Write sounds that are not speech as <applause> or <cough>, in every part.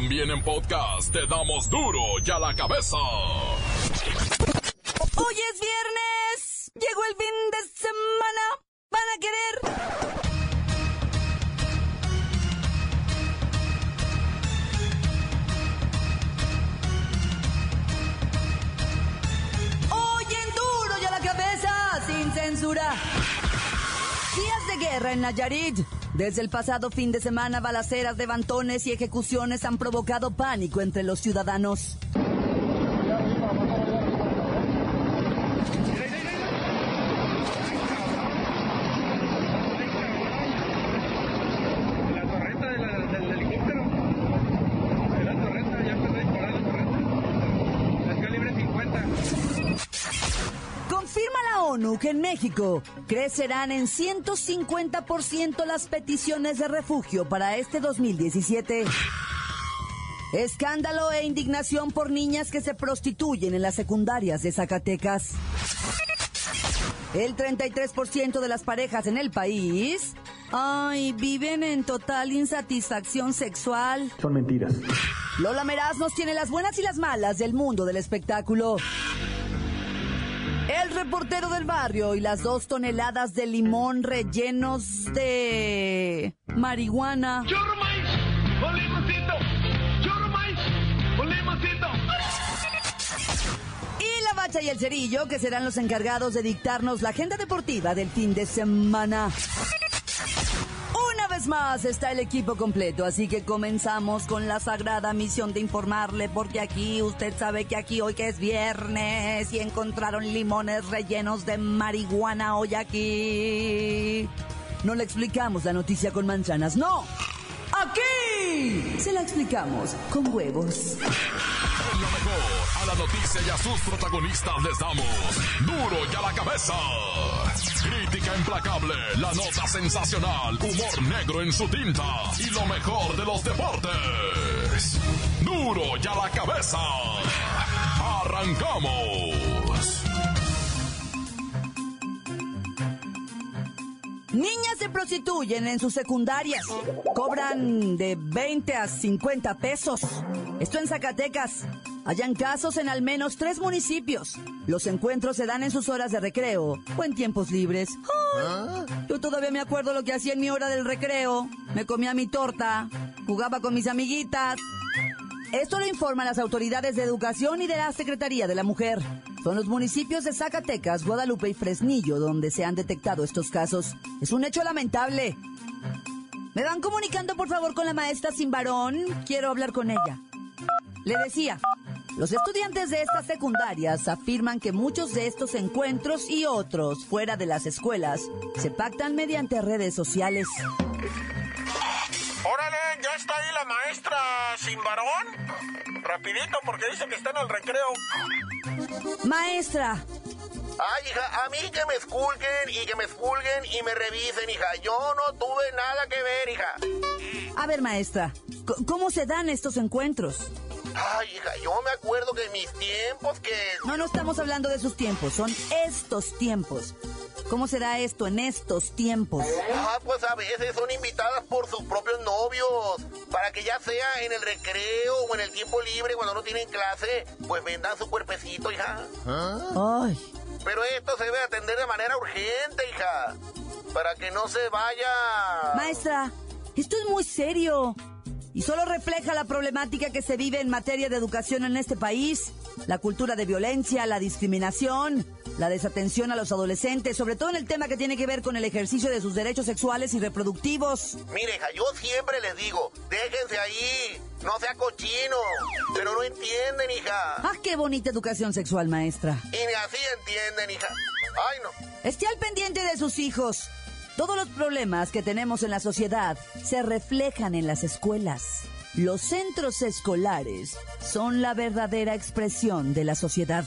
También en podcast te damos duro y a la cabeza. Hoy es viernes. Llegó el fin de semana. ¿Van a querer? Hoy en duro y a la cabeza, sin censura. Días de guerra en Nayarit. Desde el pasado fin de semana, balaceras, levantones y ejecuciones han provocado pánico entre los ciudadanos. La torreta de la- del helicóptero. De la torreta, ya empezó a disparar la torreta. Es calibre 50. Confirma la ONU que en México crecerán en 150% las peticiones de refugio para este 2017. Escándalo e indignación por niñas que se prostituyen en las secundarias de Zacatecas. El 33% de las parejas en el país, ay, viven en total insatisfacción sexual. Son mentiras. Lola Meraz nos tiene las buenas y las malas del mundo del espectáculo. El reportero del barrio y las dos toneladas de limón rellenos de marihuana. ¡Churro maíz! ¡Con limoncito! ¡Churro maíz! ¡Con limoncito! Y la bacha y el cerillo, que serán los encargados de dictarnos la agenda deportiva del fin de semana. Más está el equipo completo, así que comenzamos con la sagrada misión de informarle, porque aquí usted sabe que aquí hoy que es viernes y encontraron limones rellenos de marihuana hoy aquí. No le explicamos la noticia con manzanas, no. Aquí se la explicamos con huevos. La noticia y a sus protagonistas les damos duro y a la cabeza. Crítica implacable, la nota sensacional, humor negro en su tinta y lo mejor de los deportes. Duro y a la cabeza. Arrancamos. Niñas se prostituyen en sus secundarias. Cobran de 20 a 50 pesos. Esto en Zacatecas. Hayan casos en al menos tres municipios. Los encuentros se dan en sus horas de recreo o en tiempos libres. Ay, Yo todavía me acuerdo lo que hacía en mi hora del recreo. Me comía mi torta, jugaba con mis amiguitas. Esto lo informan las autoridades de educación y de la Secretaría de la Mujer. Son los municipios de Zacatecas, Guadalupe y Fresnillo donde se han detectado estos casos. Es un hecho lamentable. ¿Me van comunicando por favor con la maestra sin varón? Quiero hablar con ella. Le decía, los estudiantes de estas secundarias afirman que muchos de estos encuentros y otros fuera de las escuelas se pactan mediante redes sociales. Órale, ya está ahí la maestra sin varón. Rapidito porque dice que está en el recreo. Maestra, Ay, hija, a mí que me esculquen y que me expulguen y me revisen, hija. Yo no tuve nada que ver, hija. a ver maestra, ¿cómo se dan estos encuentros? Ay, hija, yo me acuerdo que mis tiempos que... No, no estamos hablando de sus tiempos, son estos tiempos. ¿Cómo será esto en estos tiempos? Ah, pues a veces son invitadas por sus propios novios. Para que ya sea en el recreo o en el tiempo libre cuando no tienen clase, pues vendan su cuerpecito, hija. Ay, Pero esto se debe atender de manera urgente, hija. Para que no se vaya... maestra, esto es muy serio. Y solo refleja la problemática que se vive en materia de educación en este país. La cultura de violencia, la discriminación, la desatención a los adolescentes, sobre todo en el tema que tiene que ver con el ejercicio de sus derechos sexuales y reproductivos. Mire, hija, yo siempre les digo, déjense ahí, no sea cochino. Pero no entienden, hija. Ah, qué bonita educación sexual, maestra. Y ni así entienden, hija. Ay, no. Esté al pendiente de sus hijos. Todos los problemas que tenemos en la sociedad se reflejan en las escuelas. Los centros escolares son la verdadera expresión de la sociedad.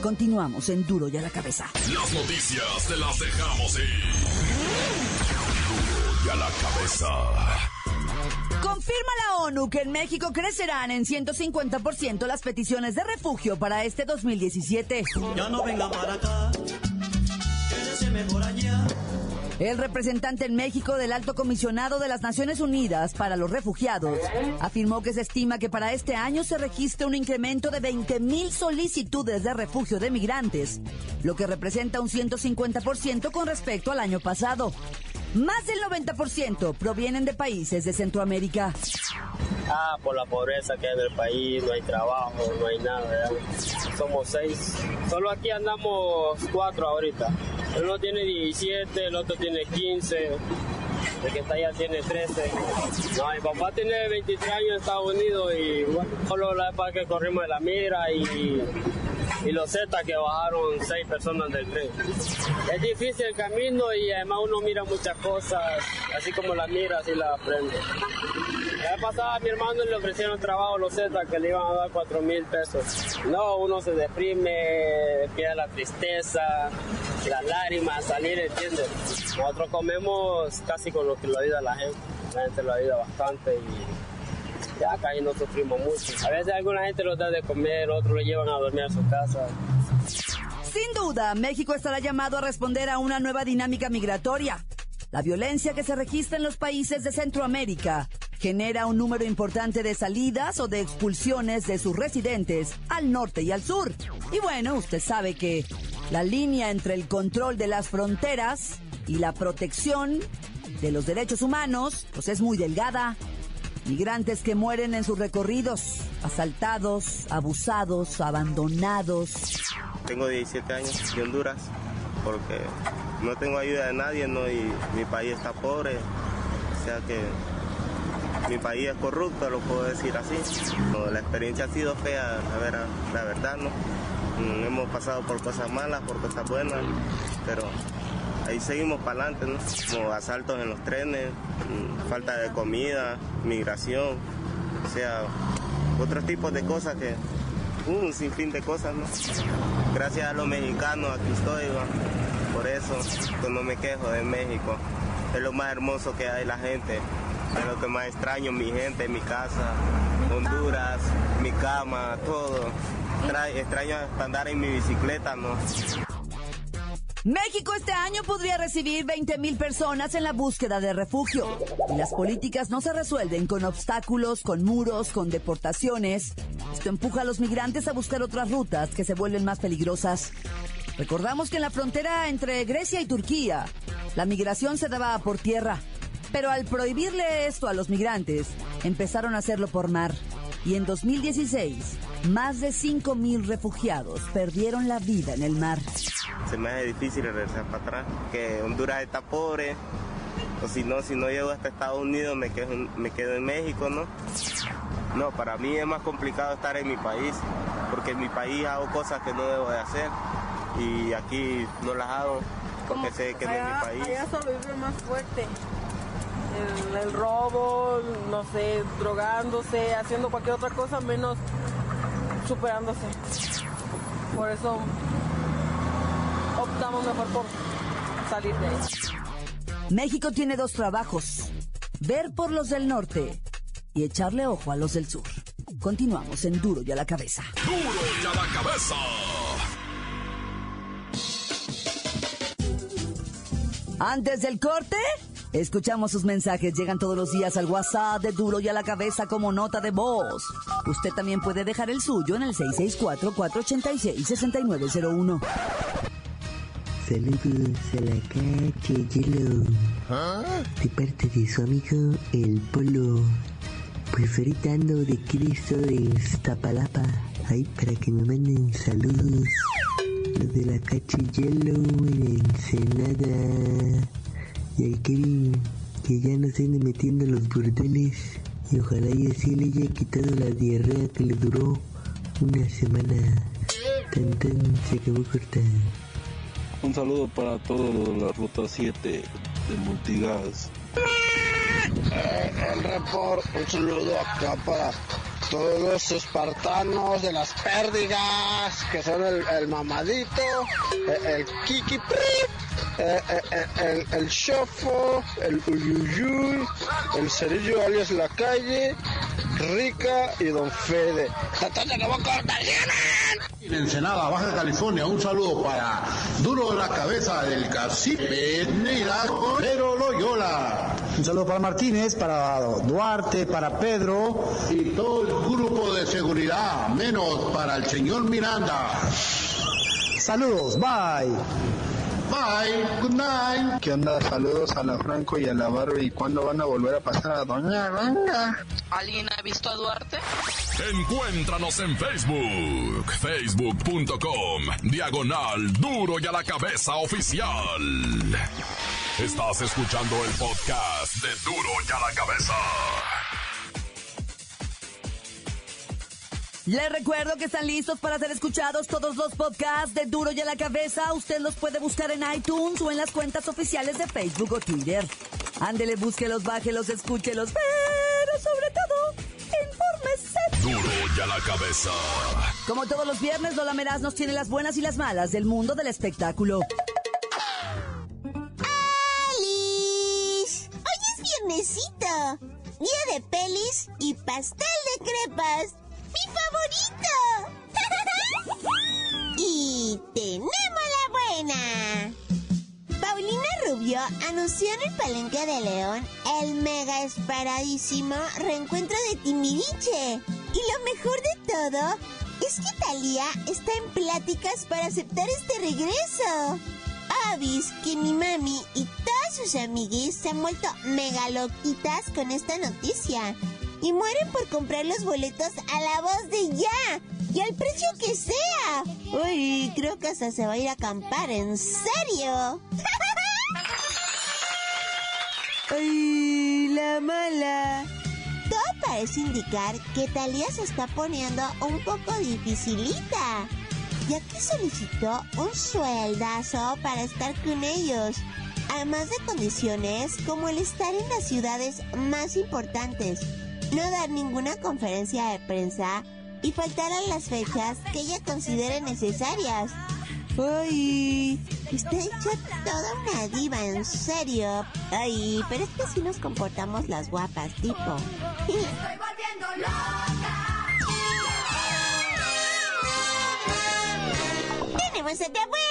Continuamos en Duro y a la cabeza. Las noticias te las dejamos ir. Duro y a la cabeza. Confirma la ONU que en México crecerán en 150% las peticiones de refugio para este 2017. Ya no venga para acá, quédese mejor allá. El representante en México del Alto Comisionado de las Naciones Unidas para los Refugiados afirmó que se estima que para este año se registre un incremento de 20 mil solicitudes de refugio de migrantes, lo que representa un 150% con respecto al año pasado. Más del 90% provienen de países de Centroamérica. Ah, por la pobreza que hay en el país, no hay trabajo, no hay nada. Somos seis. Solo aquí andamos cuatro ahorita. Uno tiene 17, el otro tiene 15, el que está allá tiene 13. No, mi papá tiene 23 años en Estados Unidos y bueno, solo la época que corrimos de la mira y y los Z que bajaron seis personas del tren. Es difícil el camino y además uno mira muchas cosas, así como las mira, así las aprende. La vez pasada a mi hermano le ofrecieron trabajo a los Z que le iban a dar cuatro mil pesos. No, uno se deprime, pierde la tristeza, las lágrimas, salir, ¿entiendes? Nosotros comemos casi con lo que lo ayuda la gente. La gente lo ayuda bastante y ya ahí no sufrimos mucho. A veces alguna gente los da de comer, otros lo llevan a dormir a su casa. Sin duda, México estará llamado a responder a una nueva dinámica migratoria. La violencia que se registra en los países de Centroamérica genera un número importante de salidas o de expulsiones de sus residentes al norte y al sur. Y bueno, usted sabe que la línea entre el control de las fronteras y la protección de los derechos humanos pues es muy delgada. Migrantes que mueren en sus recorridos, asaltados, abusados, abandonados. Tengo 17 años de Honduras porque no tengo ayuda de nadie ¿no? y mi país está pobre. O sea que mi país es corrupto, lo puedo decir así. la experiencia ha sido fea, la verdad, la verdad ¿no? Mm, hemos pasado por cosas malas, por cosas buenas, pero ahí seguimos para adelante, ¿no? Como asaltos en los trenes, mm, falta de comida, migración, o sea, otros tipos de cosas que, un sinfín de cosas, ¿no? Gracias a los mexicanos aquí estoy, por eso pues no me quejo de México. Es lo más hermoso que hay la gente, es lo que más extraño, mi gente, mi casa, Honduras, mi cama, todo. Extraño andar en mi bicicleta, ¿no? México este año podría recibir 20 mil personas en la búsqueda de refugio. Y las políticas no se resuelven con obstáculos, con muros, con deportaciones. Esto empuja a los migrantes a buscar otras rutas que se vuelven más peligrosas. Recordamos que en la frontera entre Grecia y Turquía, la migración se daba por tierra. Pero al prohibirle esto a los migrantes, empezaron a hacerlo por mar. Y en 2016, más de 5 mil refugiados perdieron la vida en el mar se me hace difícil regresar para atrás, que Honduras está pobre, o si no, si no llego hasta Estados Unidos me quedo, me quedo en México, ¿no? No, para mí es más complicado estar en mi país, porque en mi país hago cosas que no debo de hacer y aquí no las hago porque sé que no es mi país. Allá solo vive más fuerte. El, el, robo, no sé, drogándose, haciendo cualquier otra cosa menos superándose. Por eso optamos mejor por salir de ahí. México tiene dos trabajos, ver por los del norte y echarle ojo a los del sur. Continuamos en Duro y a la cabeza. Duro y a la cabeza. Antes del corte, escuchamos sus mensajes. Llegan todos los días al WhatsApp de Duro y a la cabeza como nota de voz. Usted también puede dejar el suyo en el 664-486-6901. Saludos a la calle Yellow. De parte de su amigo El Polo. Pues ahorita ando de Cristo de Iztapalapa. Ahí para que me manden saludos. Los de la calle Yellow en Ensenada. Y al Kevin que ya no se ande metiendo en los burdeles. Y ojalá y así le haya quitado la diarrea que le duró una semana. Tan tan se acabó cortar. Un saludo para todos los de la ruta 7 de Multigas. el report, un saludo acá para todos los espartanos de las pérdidas, que son el, mamadito, el, kiki el, el, el, shofo, el uyuyuy, el cerillo alias la calle, Rica y Don Fede. En Ensenada, Baja California, un saludo para Duro de la Cabeza del Cacique pero Loyola. Un saludo para Martínez, para Duarte, para Pedro. Y todo el grupo de seguridad, menos para el señor Miranda. Saludos, bye. Bye, good night. ¿Qué onda? Saludos a la Franco y a la Barbie. ¿Cuándo van a volver a pasar a Doña Ranga? ¿Alguien ha visto a Duarte? Encuéntranos en Facebook, facebook.com, diagonal duro y a la cabeza oficial. Estás escuchando el podcast de duro y a la cabeza. Les recuerdo que están listos para ser escuchados todos los podcasts de Duro y a la Cabeza. Usted los puede buscar en iTunes o en las cuentas oficiales de Facebook o Twitter. Ándele, búsquelos, bájelos, escúchelos, pero sobre todo, infórmese. Duro y a la cabeza. Como todos los viernes, Lola Meraz nos tiene las buenas y las malas del mundo del espectáculo. ¡Alice! Hoy es viernesito. Día de pelis y pastel de crepas. ¡Mi favorito! <laughs> y tenemos la buena. Paulina Rubio anunció en el Palenque de León el mega esperadísimo reencuentro de Timbiriche. Y lo mejor de todo es que Talía está en pláticas para aceptar este regreso. Avis que mi mami y todas sus amiguis se han vuelto mega loquitas con esta noticia y mueren por comprar los boletos a la voz de ya y al precio que sea. Uy, creo que hasta se va a ir a acampar, en serio. <laughs> Ay, la mala. Todo parece indicar que Talía se está poniendo un poco dificilita, ya que solicitó un sueldazo para estar con ellos, además de condiciones como el estar en las ciudades más importantes, no dar ninguna conferencia de prensa y faltar a las fechas que ella considere necesarias. Ay, está hecha toda una diva, en serio. Ay, pero es que así nos comportamos las guapas, tipo. Tenemos otra buena.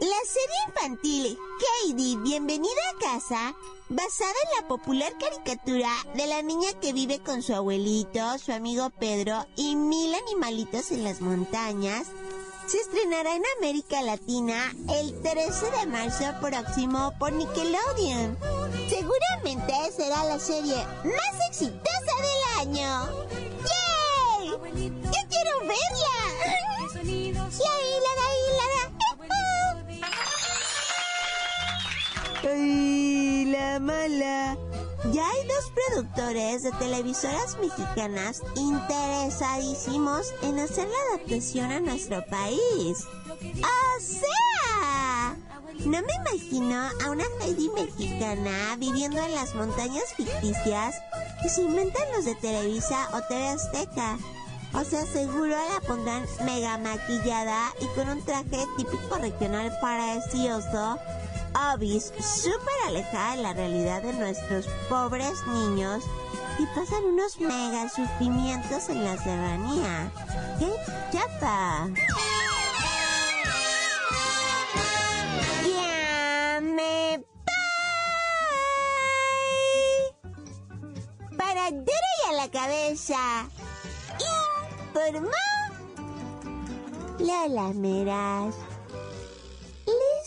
La serie infantil Heidi, Bienvenida a casa, basada en la popular caricatura de la niña que vive con su abuelito, su amigo Pedro y mil animalitos en las montañas, se estrenará en América Latina el 13 de marzo próximo por Nickelodeon. Seguramente será la serie más exitosa del año. ¡Yay! ¡Yo quiero verla! ¡La la! ¡Ay, la mala! Ya hay dos productores de televisoras mexicanas interesadísimos en hacer la adaptación a nuestro país. ¡O sea! No me imagino a una Heidi mexicana viviendo en las montañas ficticias que se inventan los de Televisa o TV Azteca. O sea, seguro la pondrán mega maquillada y con un traje típico regional precioso Obis, súper alejada de la realidad de nuestros pobres niños y pasan unos mega sufrimientos en la serranía. ¡Qué chapa! ¡Ya me voy! Para duro a la cabeza. Informó Lola Meras.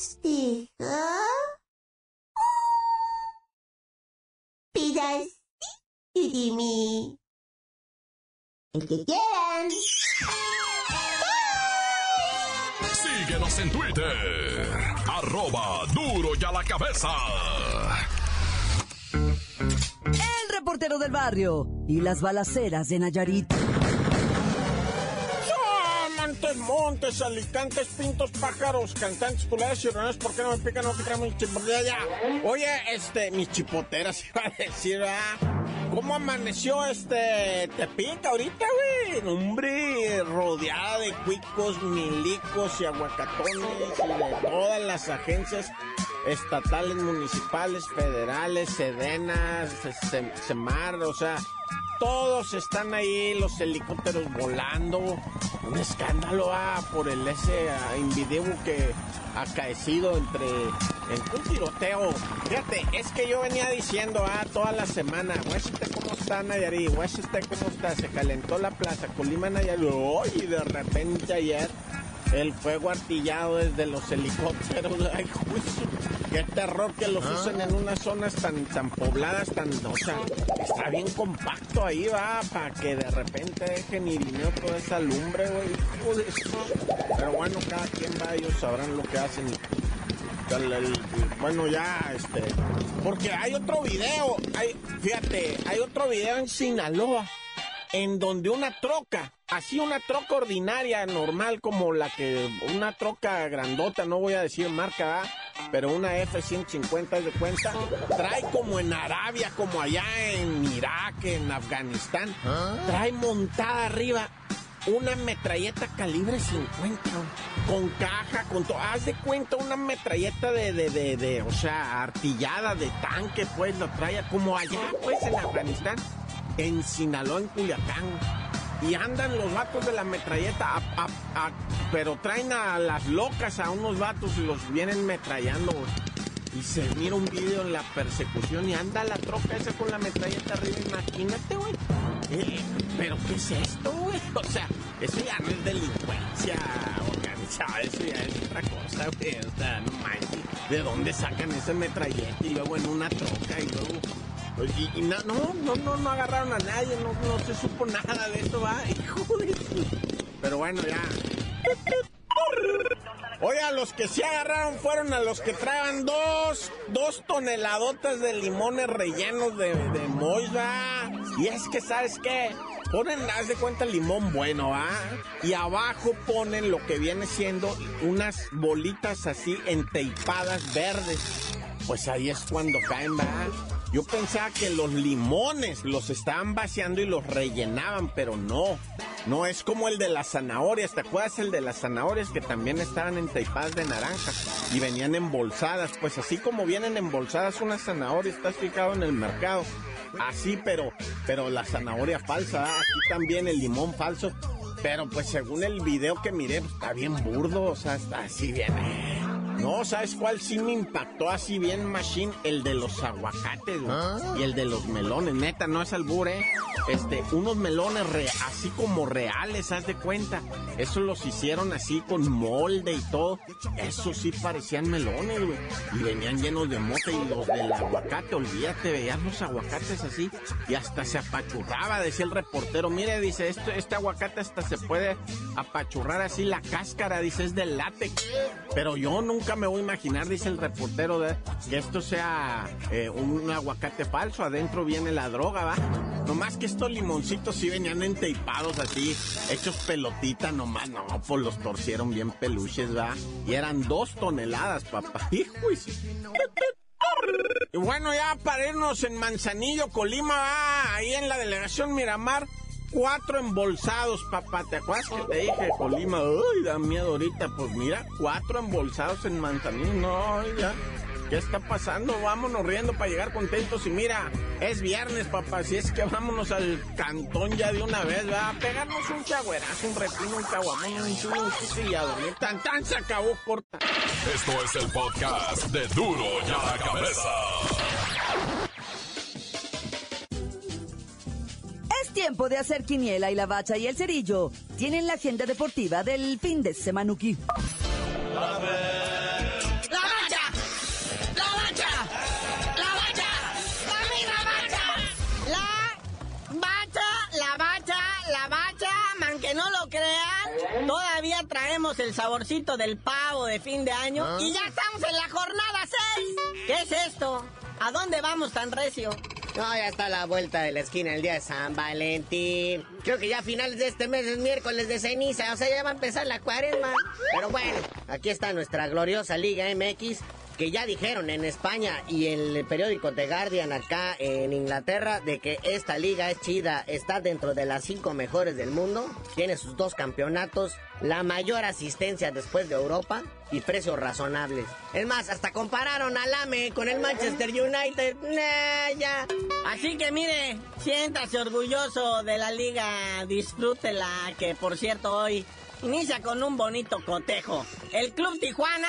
Les digo... Pidas y mí. El que quieran. Síguenos en Twitter. Arroba duro y a la cabeza. El reportero del barrio y las balaceras de Nayarit. Montes, montes, alicantes, pintos, pájaros, cantantes, culeras y rones, ¿por qué no me pican? No pican mis chipoteras ya. Oye, este, mis chipoteras <laughs> iba a decir, ¿verdad? ¿Cómo amaneció este Tepic ahorita, güey? Hombre, rodeada de cuicos, milicos y aguacatones y de todas las agencias estatales, municipales, federales, sedenas, Se- semar, o sea, todos están ahí, los helicópteros volando. Un escándalo ah, por el ese ah, que acaecido entre, entre un tiroteo. Fíjate, es que yo venía diciendo ah, toda la semana, este cómo está Nayarit, este cómo está, se calentó la plaza Colima Nayarit, ¡ay! y de repente ayer el fuego artillado desde los helicópteros, <laughs> ay, juicio. Qué terror que los usen en unas zonas tan, tan pobladas, tan, o sea, está bien compacto ahí, va, para que de repente dejen irineo toda esa lumbre, güey. Pero bueno, cada quien va, ellos sabrán lo que hacen. Bueno, ya, este, porque hay otro video, hay, fíjate, hay otro video en Sinaloa, en donde una troca, así una troca ordinaria, normal, como la que, una troca grandota, no voy a decir marca, ¿verdad? Pero una F-150 haz de cuenta, trae como en Arabia, como allá en Irak, en Afganistán, trae montada arriba una metralleta calibre 50, con caja, con todo. Haz de cuenta una metralleta de, de, de, de, o sea, artillada de tanque, pues lo trae como allá, pues en Afganistán, en Sinaloa, en Culiacán. Y andan los vatos de la metralleta, pero traen a las locas a unos vatos y los vienen metrallando. Y se mira un video en la persecución y anda la troca esa con la metralleta arriba, imagínate, güey. Eh, pero ¿qué es esto, güey? <laughs> O sea, eso ya no es delincuencia organizada, eso ya es otra cosa, güey. O sea, no manches. ¿De dónde sacan esa metralleta y luego en una troca y luego... Y, y no, no, no, no, agarraron a nadie, no, no se supo nada de eso, va, <laughs> hijo de Pero bueno, ya. Oye, a los que sí agarraron fueron a los que traían dos, dos toneladotas de limones rellenos de, de. Y es que, ¿sabes qué? Ponen, haz de cuenta, limón bueno, ¿ah? Y abajo ponen lo que viene siendo unas bolitas así enteipadas verdes. Pues ahí es cuando caen, ¿verdad? Yo pensaba que los limones los estaban vaciando y los rellenaban, pero no. No es como el de las zanahorias. ¿Te acuerdas el de las zanahorias que también estaban enteipadas de naranja y venían embolsadas? Pues así como vienen embolsadas unas zanahorias, estás fijado en el mercado. Así, pero, pero la zanahoria falsa, aquí también el limón falso. Pero pues según el video que miré, pues, está bien burdo, o sea, está así bien. No, ¿sabes cuál sí me impactó así bien, Machine? El de los aguacates, güey. Y el de los melones, neta, no es albur, ¿eh? Este, unos melones re- así como reales, haz de cuenta. Eso los hicieron así con molde y todo. Eso sí parecían melones, güey. Y venían llenos de mota y los del aguacate, olvídate, veías los aguacates así. Y hasta se apachurraba, decía el reportero. Mire, dice, esto, este aguacate hasta se puede apachurrar así la cáscara, dice, es de látex. Pero yo nunca me voy a imaginar, dice el reportero, de, que esto sea eh, un aguacate falso. Adentro viene la droga, ¿va? Nomás que estos limoncitos sí venían enteipados así, hechos pelotita nomás. No, pues los torcieron bien peluches, ¿va? Y eran dos toneladas, papá. <laughs> Hijo, y bueno, ya para en Manzanillo, Colima, va, ahí en la delegación Miramar, cuatro embolsados, papá. ¿Te acuerdas que te dije, Colima? Uy, da miedo ahorita. Pues mira, cuatro embolsados en Manzanillo. No, ya. ¿Qué está pasando? Vámonos riendo para llegar contentos. Y mira, es viernes, papá. Si es que vámonos al cantón ya de una vez, va. A pegarnos un chagüerazo, un repino, un caguamón, un chulo, un y a dormir. Tan, tan, se acabó, corta. Esto es el podcast de Duro y a la Cabeza. Tiempo de hacer quiniela y la bacha y el cerillo tienen la agenda deportiva del fin de semanuki. ¡La bacha! ¡La bacha! ¡La bacha! ¡Dame la bacha! La bacha, la bacha, la bacha, man que no lo crean, todavía traemos el saborcito del pavo de fin de año ¿Ah? y ya estamos en la jornada 6. ¿Qué es esto? ¿A dónde vamos tan recio? No, ya está la vuelta de la esquina el día de San Valentín. Creo que ya a finales de este mes es miércoles de ceniza, o sea, ya va a empezar la cuaresma. Pero bueno, aquí está nuestra gloriosa Liga MX que ya dijeron en España y el periódico The Guardian acá en Inglaterra de que esta liga es chida, está dentro de las cinco mejores del mundo, tiene sus dos campeonatos, la mayor asistencia después de Europa y precios razonables. Es más, hasta compararon al AME con el Manchester United. Nah. Así que mire, siéntase orgulloso de la liga, disfrútela, que por cierto hoy inicia con un bonito cotejo. El Club Tijuana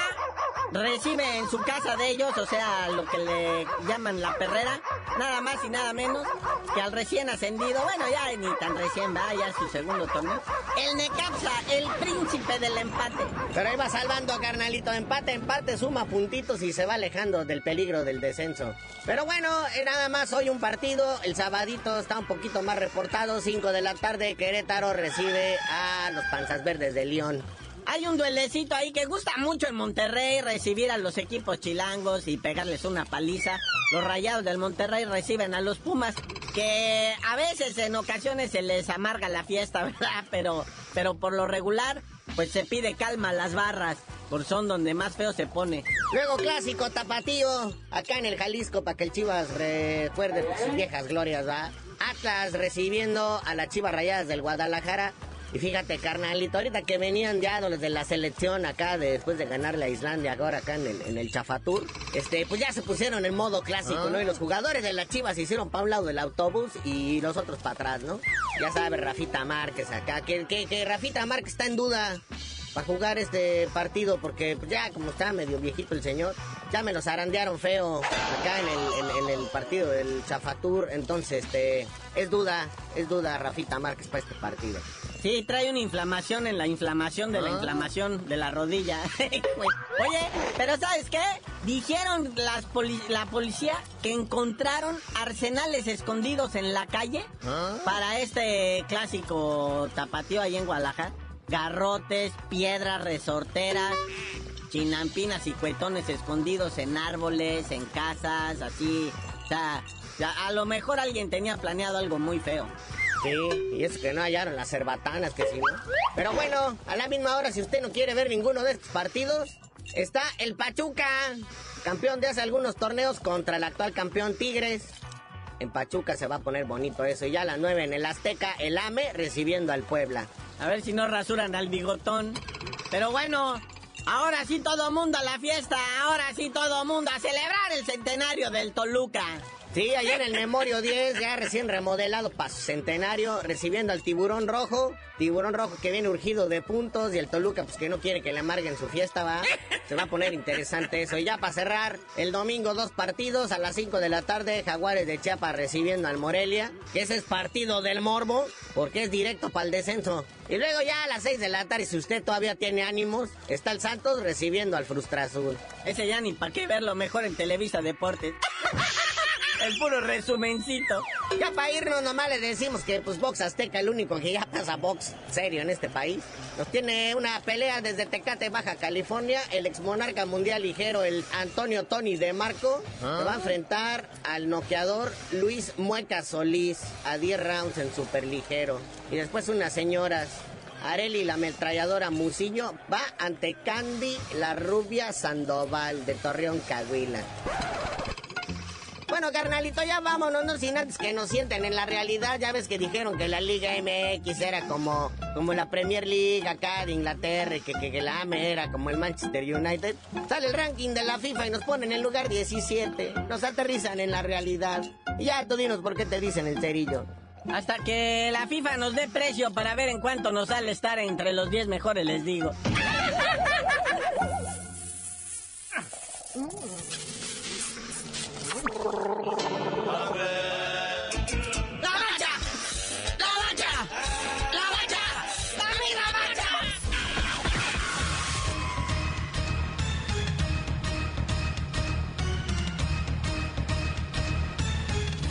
recibe en su casa de ellos, o sea, lo que le llaman la perrera, nada más y nada menos que al recién ascendido, bueno, ya ni tan recién va, ya su segundo torneo, el Necaxa, el príncipe del empate. Pero ahí va salvando, carnalito, empate, empate, suma puntitos y se va alejando del peligro del descenso. Pero bueno, eh, nada más hoy un partido, el sabadito está un poquito más reportado, 5 de la tarde, Querétaro recibe a los Panzas Verdes de León. Hay un duelecito ahí que gusta mucho en Monterrey recibir a los equipos chilangos y pegarles una paliza. Los rayados del Monterrey reciben a los Pumas, que a veces en ocasiones se les amarga la fiesta, <laughs> ¿verdad? Pero, pero por lo regular, pues se pide calma a las barras, por son donde más feo se pone. Luego clásico tapatío, acá en el Jalisco, para que el Chivas recuerde sus viejas glorias, ¿va? Atlas recibiendo a las Chivas Rayadas del Guadalajara. Y fíjate, carnalito, ahorita que venían ya los de la selección acá de- después de ganarle a Islandia, ahora acá en el, en el Chafatur, este, pues ya se pusieron en modo clásico, ¿no? Y los jugadores de las Chivas se hicieron para un lado del autobús y los otros para atrás, ¿no? Ya sabe, Rafita Márquez acá, que, que, que Rafita Márquez está en duda para jugar este partido porque pues, ya como está medio viejito el señor, ya me los arandearon feo acá en el, en- en el partido del Chafatur, entonces este es duda, es duda Rafita Márquez para este partido. Sí, trae una inflamación en la inflamación de la Ah. inflamación de la rodilla. <laughs> Oye, pero ¿sabes qué? Dijeron las poli- la policía que encontraron arsenales escondidos en la calle para este clásico tapatío ahí en Guadalajara. Garrotes, piedras resorteras, chinampinas y cuetones escondidos en árboles, en casas, así. O sea, a lo mejor alguien tenía planeado algo muy feo. Sí, y es que no hallaron las cerbatanas, que si no. Pero bueno, a la misma hora, si usted no quiere ver ninguno de estos partidos, está el Pachuca, campeón de hace algunos torneos contra el actual campeón Tigres. En Pachuca se va a poner bonito eso. Y ya a las 9 en el Azteca, el AME recibiendo al Puebla. A ver si no rasuran al bigotón. Pero bueno, ahora sí todo mundo a la fiesta. Ahora sí todo mundo a celebrar el centenario del Toluca. Sí, allá en el Memorio 10, ya recién remodelado para su centenario, recibiendo al Tiburón Rojo. Tiburón Rojo que viene urgido de puntos y el Toluca, pues que no quiere que le amarguen su fiesta, va. Se va a poner interesante eso. Y ya para cerrar, el domingo dos partidos a las 5 de la tarde, Jaguares de Chiapas recibiendo al Morelia, que ese es partido del morbo, porque es directo para el descenso. Y luego ya a las 6 de la tarde, si usted todavía tiene ánimos, está el Santos recibiendo al Frustra Azul. Ese ya ni para qué verlo mejor en Televisa Deportes. El puro resumencito. Ya para irnos nomás le decimos que pues Box Azteca, el único que ya pasa box serio en este país. Nos tiene una pelea desde Tecate, Baja California. El ex monarca mundial ligero, el Antonio Tony de Marco, se va a enfrentar al noqueador Luis Mueca Solís a 10 rounds en superligero. Y después unas señoras. Areli la ametralladora Musillo va ante Candy la rubia Sandoval de Torreón Cahuila. Bueno, carnalito, ya vámonos, no sin antes que nos sienten en la realidad. Ya ves que dijeron que la Liga MX era como, como la Premier League acá de Inglaterra y que, que, que la AME era como el Manchester United. Sale el ranking de la FIFA y nos ponen en el lugar 17. Nos aterrizan en la realidad. Y ya tú dinos por qué te dicen el cerillo. Hasta que la FIFA nos dé precio para ver en cuánto nos sale estar entre los 10 mejores, les digo. <laughs>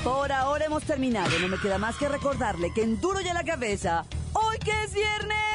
Por ahora hemos terminado. No me queda más que recordarle que en Duro y a la cabeza, hoy que es viernes